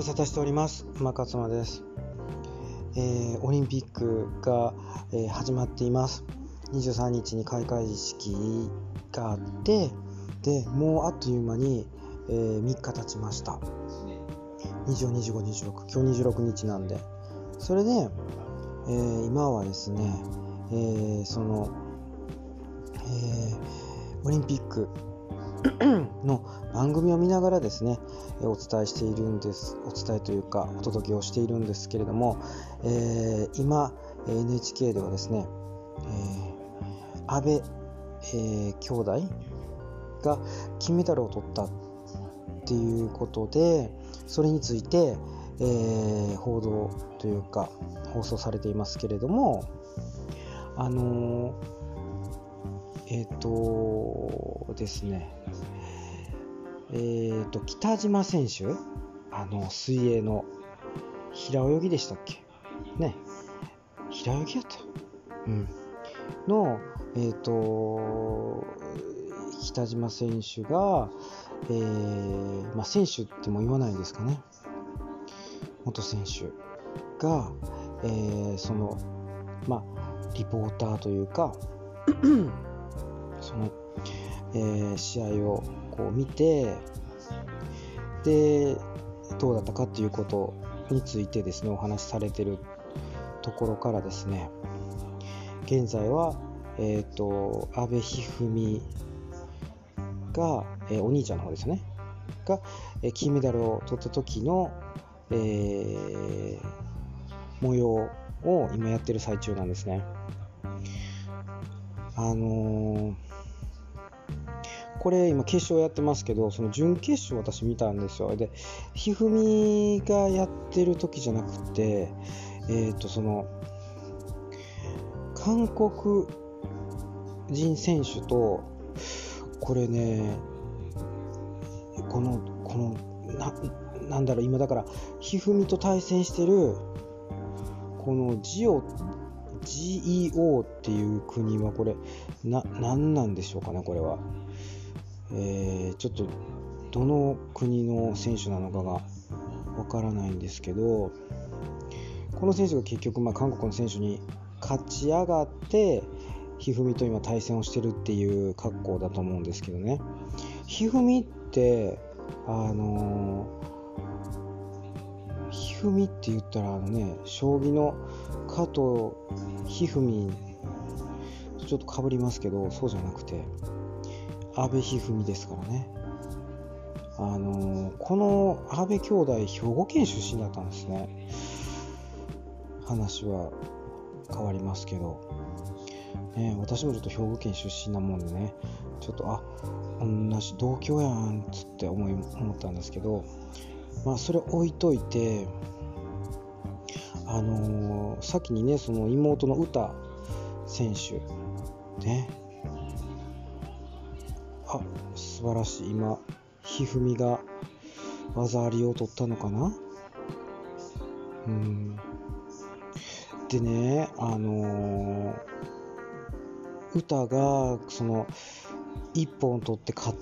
無沙汰しております。馬勝間です、えー、オリンピックが、えー、始まっています。23日に開会式があってでもうあっという間に、えー、3日経ちました。242526今日26日なんで。それで、え今はですね、えその、えオリンピックの番組を見ながらですねお伝えしているんですお伝えというかお届けをしているんですけれども、えー、今 NHK ではですね、えー、安倍、えー、兄弟が金メダルを取ったっていうことでそれについて、えー、報道というか放送されていますけれどもあのえっ、ー、とですねえーと、北島選手、あの水泳の平泳ぎでしたっけ？ね、平泳ぎやった？うん。の、えっ、ー、と、北島選手が、えー、まあ、選手っても言わないですかね。元選手が、えー、その、まあ、リポーターというか、その、えー、試合をこう見てでどうだったかっていうことについてですねお話しされてるところからですね現在は、えーと、阿部一二三が、えー、お兄ちゃんの方ですねが、えー、金メダルを取った時の、えー、模様を今やってる最中なんですね。あのーこれ今決勝やってますけどその準決勝私見たんですよ。で一二三がやってる時じゃなくてえっ、ー、とその韓国人選手とこれねこのこのななんだろう今だから一二三と対戦してるこのジオ GEO っていう国はこれな何なんでしょうかねこれは。えー、ちょっとどの国の選手なのかがわからないんですけどこの選手が結局、まあ、韓国の選手に勝ち上がって一二三と今対戦をしてるっていう格好だと思うんですけどね。一二三ってあの、一二三って言ったらあのね将棋の加藤一二三ちょっとかぶりますけどそうじゃなくて。阿部一二三ですからね。あの、この阿部兄弟、兵庫県出身だったんですね。話は変わりますけど。ね、私もちょっと兵庫県出身なもんでね、ちょっと、あ、同じ同郷やんっつって思い思ったんですけど、まあ、それ置いといて、あのー、先にね、その妹の詩選手、ね、あ素晴らしい。今ひふみが技ありを取ったのかな？うん。でねあのー、歌がその1本取って勝っ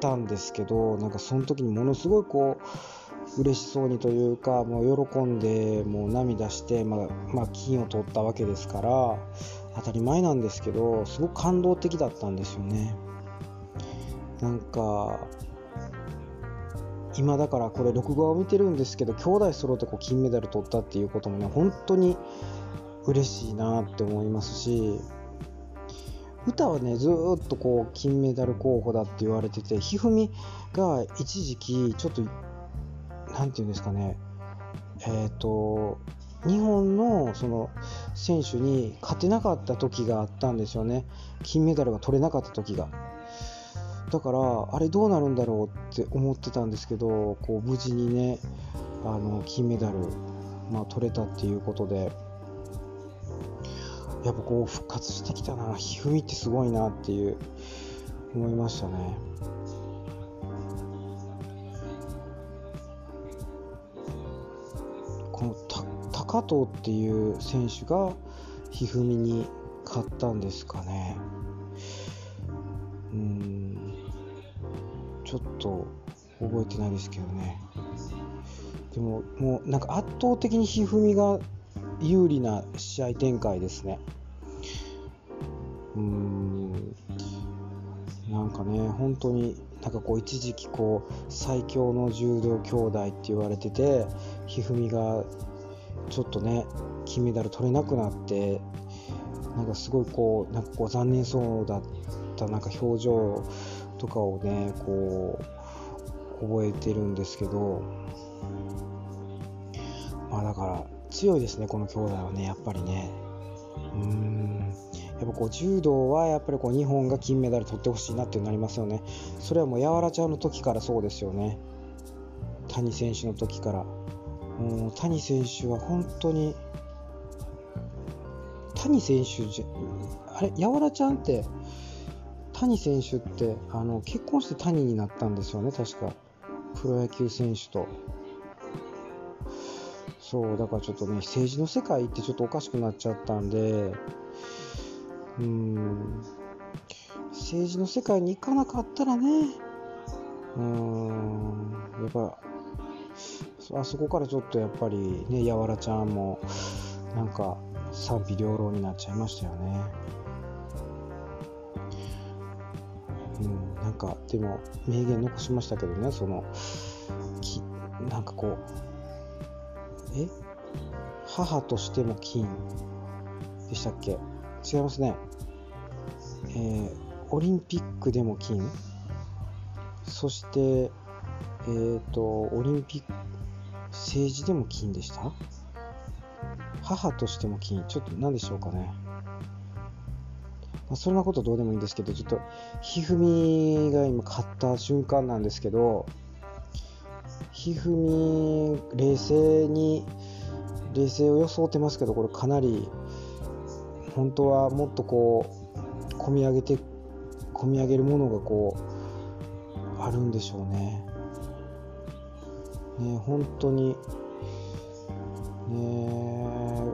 たんですけどなんかその時にものすごいこう嬉しそうにというかもう喜んでもう涙して、まあ、まあ、金を取ったわけですから当たり前なんですけどすごく感動的だったんですよね。なんか今だからこれ録画を見てるんですけど兄弟揃ってこう金メダル取ったっていうこともね本当に嬉しいなって思いますし歌はねずっとこう金メダル候補だって言われてて一二三が一時期ちょっと何て言うんですかねえっ、ー、と日本のその選手に勝てなかった時があったんですよね金メダルが取れなかった時が。だからあれどうなるんだろうって思ってたんですけどこう無事にねあの金メダル、まあ、取れたっていうことでやっぱこう復活してきたなひふみってすごいなっていう思いましたね。この高藤っていう選手が一二三に勝ったんですかね。覚えてないですけどねでももうなんか圧倒的に一二三が有利な試合展開ですね。うーんなんかね本当になんかこう一時期こう最強の柔道兄弟って言われてて一二三がちょっとね金メダル取れなくなってなんかすごいこうなんかこう残念そうだったなんか表情とかをねこう覚えてるんですけどまあだから強いですねこの兄弟はねやっぱりね。うん。やっぱこう柔道はやっぱりこう日本が金メダル取ってほしいなってなりますよね。それはもうやわらちゃんの時からそうですよね。谷選手の時から。もう谷選手は本当に谷選手じゃあれやわらちゃんって谷選手ってあの結婚して谷になったんですよね確か。プロ野球選手と。そうだからちょっとね政治の世界ってちょっとおかしくなっちゃったんでうん政治の世界に行かなかったらねうんやっぱあそこからちょっとやっぱりねやわらちゃんもなんか賛否両論になっちゃいましたよね。なんかでも名言残しましたけどねそのきなんかこうえ？母としても金でしたっけ？違いますね。えー、オリンピックでも金？そしてえっ、ー、とオリンピック政治でも金でした？母としても金？ちょっと何でしょうかね。まあ、そんなことどうでもいいんですけどちょっとひふみが今勝った瞬間なんですけどひふみ冷静に冷静を装ってますけどこれかなり本当はもっとこう込み上げて込み上げるものがこうあるんでしょうね。ね本当にね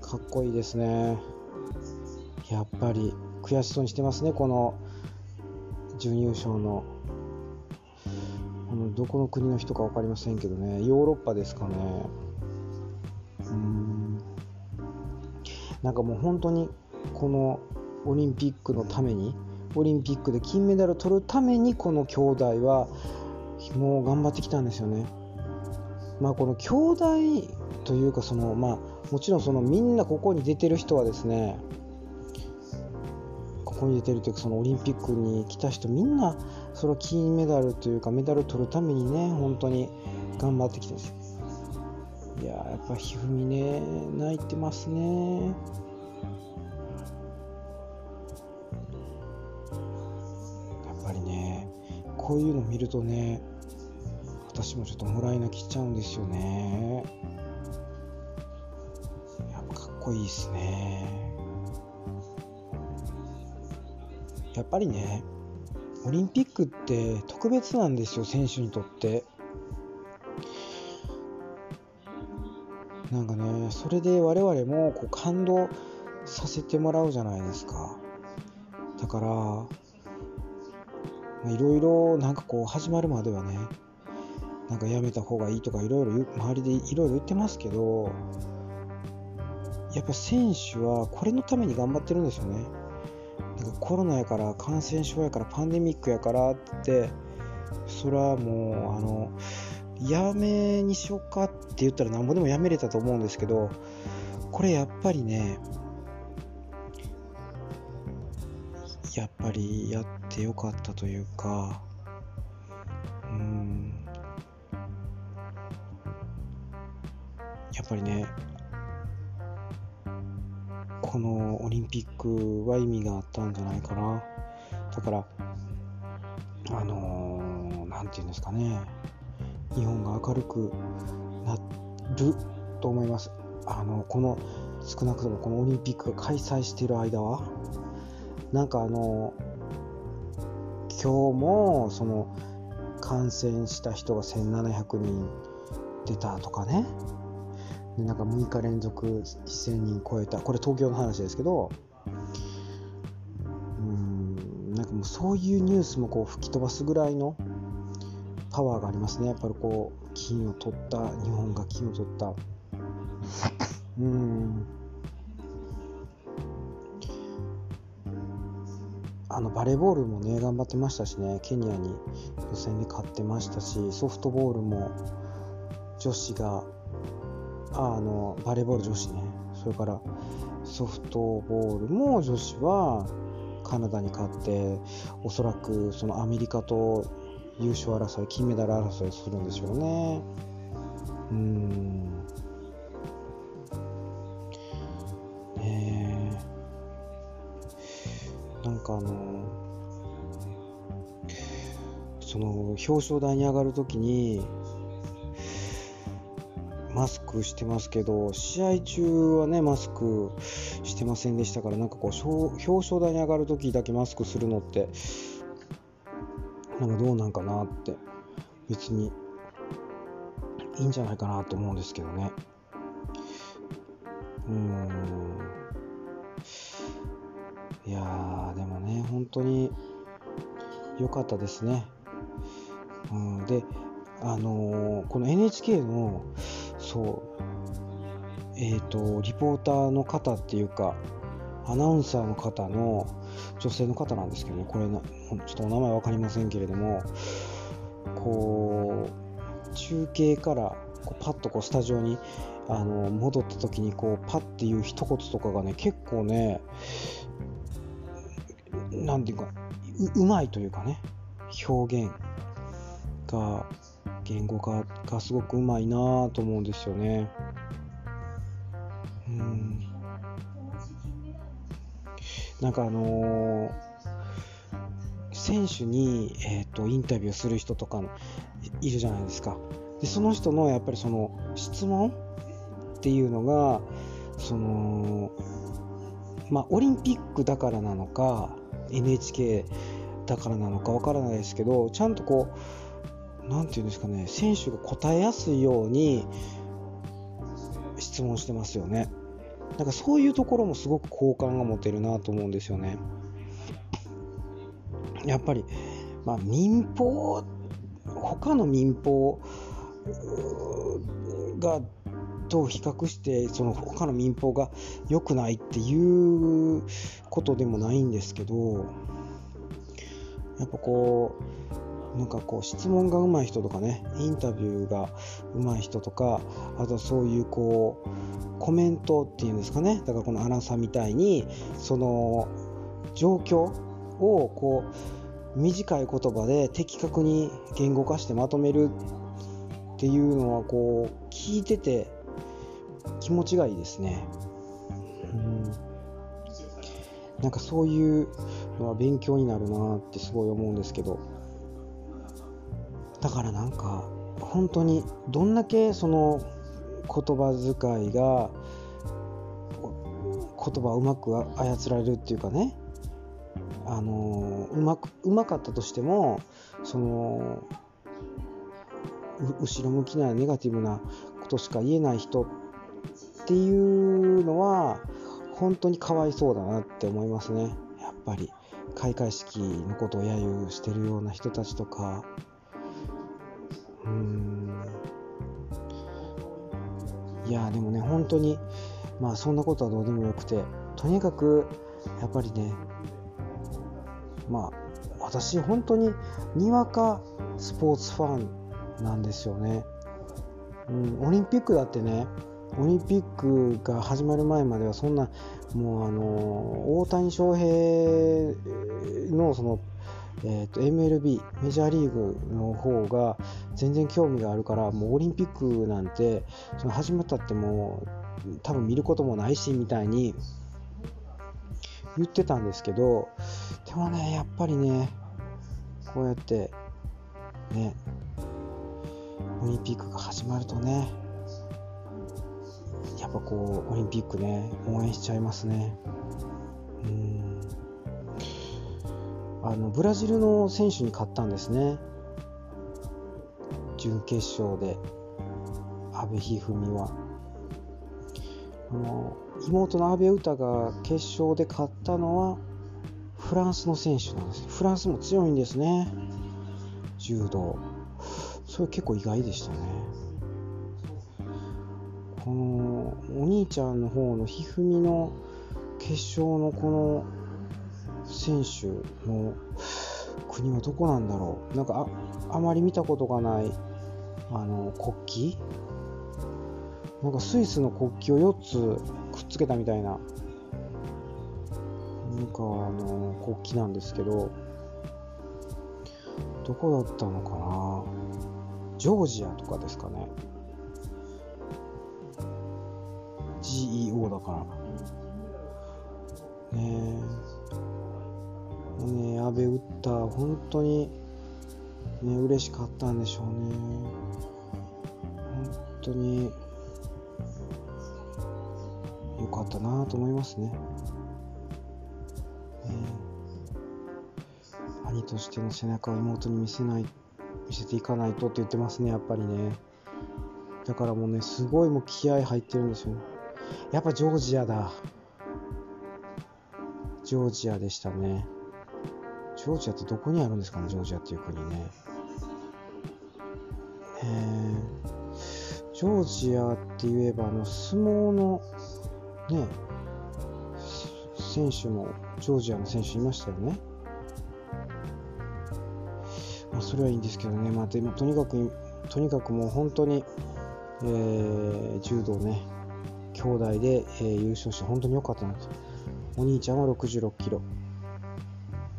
かっこいいですね。やっぱり悔しそうにしてますねこの準優勝の。このどこの国の人か分かりませんけどねヨーロッパですかね。うん。なんかもう本当にこのオリンピックのためにオリンピックで金メダルを取るためにこの兄弟はもう頑張ってきたんですよね。まあこの兄弟というかそのまあもちろんそのみんなここに出てる人はですねここに出てるというかそのオリンピックに来た人みんなその金メダルというかメダル取るためにね本当に頑張ってきてるんです。よいややっぱひふみね泣いてますねやっぱりねこういうの見るとね私もちょっともらい泣きしちゃうんですよね。やっぱかっこいいっすねやっぱりねオリンピックって特別なんですよ選手にとって。なんかねそれで我々もこう感動させてもらうじゃないですか。だからいろいろなんかこう始まるまではねなんかやめた方がいいとかいろいろ周りでいろいろ言ってますけどやっぱ選手はこれのために頑張ってるんですよね。コロナやから感染症やからパンデミックやからってそれはもうあのやめにしようかって言ったらなんぼでもやめれたと思うんですけどこれやっぱりねやっぱりやってよかったというかうん。やっぱりねこのオリンピックは意味があったんじゃないかな。だからあの何、ー、て言うんですかね。日本が明るくなると思います。あのこの少なくともこのオリンピックが開催している間は。なんかあの今日もその感染した人が1700人出たとかね。なんか6日連続1000人超えた。これ東京の話ですけどうんなんかもうそういうニュースもこう吹き飛ばすぐらいのパワーがありますね。やっぱりこう金を取った日本が金を取った。うん。あのバレーボールもね頑張ってましたしね。ケニアに予選で勝ってましたしソフトボールも女子がああのバレーボール女子ね。それからソフトボールも女子はカナダに勝っておそらくそのアメリカと優勝争い金メダル争いするんでしょうね。うん。ねえ。なんかあのその表彰台に上がるときにマスクしてますけど試合中はねマスクしてませんでしたからなんかこう表彰台に上がるときだけマスクするのってなんかどうなんかなって別にいいんじゃないかなと思うんですけどね。うん。いやーでもね本当に良かったですね、うん、であのー、この NHK のそう。えっ、ー、とリポーターの方っていうかアナウンサーの方の女性の方なんですけどねこれなちょっとお名前分かりませんけれどもこう中継からこうパッとこうスタジオにあの戻った時にこうパッていう一言とかがね結構ね何て言うかうまいというかね表現が言語化がすごくうまいなと思うんですよね。うんなんかあのー、選手に、えーと、インタビューする人とかいるじゃないですかでその人のやっぱりその質問っていうのがそのまあオリンピックだからなのか NHK だからなのかわからないですけどちゃんとこう何て言うんですかね選手が答えやすいように質問してますよね。なんかそういうところもすごく好感が持てるなと思うんですよね。やっぱり、まあ、民放他の民放がと比較してその他の民放が良くないっていうことでもないんですけどやっぱこうなんかこう質問が上手い人とかねインタビューが上手い人とかあとそういうこうコメントっていうんですかね。だからこのアナさんみたいにその状況をこう短い言葉で的確に言語化してまとめるっていうのはこう聞いてて気持ちがいいですね。うん。なんかそういうのは勉強になるなってすごい思うんですけど。だからなんか本当にどんだけその言葉遣いが言葉をうまく操られるっていうかねあのうまくうまかったとしてもその後ろ向きなネガティブなことしか言えない人っていうのは本当にかわいそうだなって思いますね。やっぱり開会式のことを揶揄してるような人たちとか。うん。いやでもね本当にまあそんなことはどうでもよくてとにかくやっぱりねまあ私本当ににわかスポーツファンなんですよね、うん、オリンピックだってねオリンピックが始まる前まではそんなもうあの大谷翔平のそのえーと、MLB メジャーリーグの方が全然興味があるからもうオリンピックなんてその始まったってもう多分見ることもないしみたいに言ってたんですけどでもねやっぱりねこうやってねオリンピックが始まるとねやっぱこうオリンピックね応援しちゃいますね。うん。あのブラジルの選手に勝ったんですね。準決勝で。阿部一二三は。あの妹の阿部詩が決勝で勝ったのはフランスの選手なんです。フランスも強いんですね。柔道。それ結構意外でしたね。このお兄ちゃんの方の一二三の決勝のこの選手の国はどこなんだろう。なんかああまり見たことがないあの国旗？なんかスイスの国旗を4つくっつけたみたいな。なんかあの国旗なんですけど。どこだったのかな？ジョージアとかですかね。GEO だから。ねえ。ね阿部打った本当にね嬉しかったんでしょうね。本当に良かったなと思いますね。兄としての背中を妹に見せない見せていかないとって言ってますねやっぱりね。だからもうねすごいもう気合入ってるんですよ。やっぱジョージアだ。ジョージアでしたね。ジョージアってどこにあるんですかねジョージアっていう国ね。えジョージアって言えばあの相撲のね選手もジョージアの選手いましたよね。まあ、それはいいんですけどね、まあ、でもとにかくとにかくもう本当に、えー、柔道ね兄弟で、えー、優勝して本当に良かったなと。お兄ちゃんは66キロ。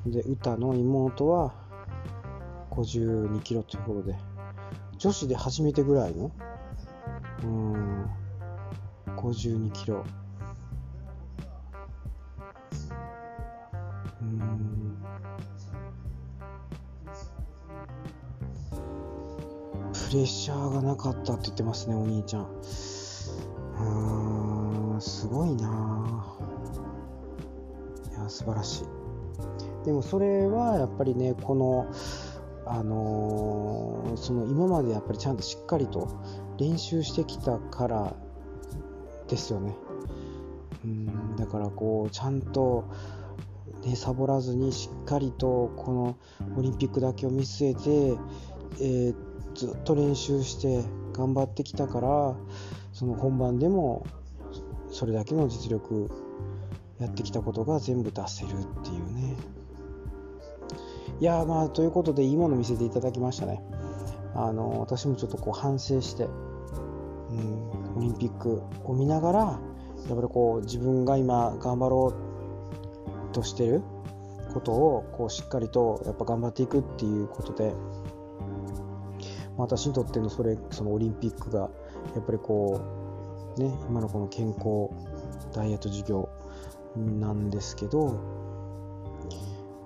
で歌の妹は52キロということで女子で初めてぐらいの？うん。52キロ。うん。プレッシャーがなかったって言ってますねお兄ちゃん。うんすごいないや素晴らしい。でもそれはやっぱりねこのあのー、その今までやっぱりちゃんとしっかりと練習してきたからですよね。うんだからこうちゃんとね、サボらずにしっかりとこのオリンピックだけを見据えて、えー、ずっと練習して頑張ってきたからその本番でもそれだけの実力やってきたことが全部出せるっていうね。いやまあということでいいもの見せていただきましたね。あの私もちょっとこう反省して、うん、オリンピックを見ながらやっぱりこう自分が今頑張ろうとしてることをこうしっかりとやっぱ頑張っていくっていうことで私にとってのそれそのオリンピックがやっぱりこうね今のこの健康ダイエット授業なんですけど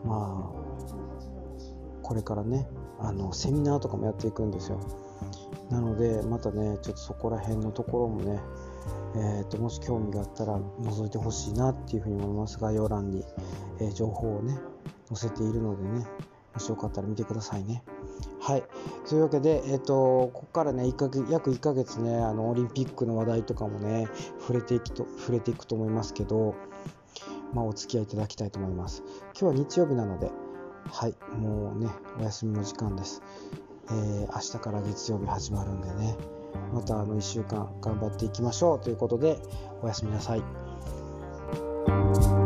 まあこれからねあのセミナーとかもやっていくんですよ。なのでまたねちょっとそこら辺のところもねえーと、もし興味があったら覗いてほしいなっていうふうに思います概要欄に、えー、情報をね載せているのでねもしよかったら見てくださいね。はい。というわけで、えーと、ここからね1ヶ月約1ヶ月ねあのオリンピックの話題とかもね触れていくと触れていくと思いますけどまあ、お付き合いいただきたいと思います。今日は日曜日なのではいもうねお休みの時間です、えー、明日から月曜日始まるんでねまたあの1週間頑張っていきましょうということでおやすみなさい。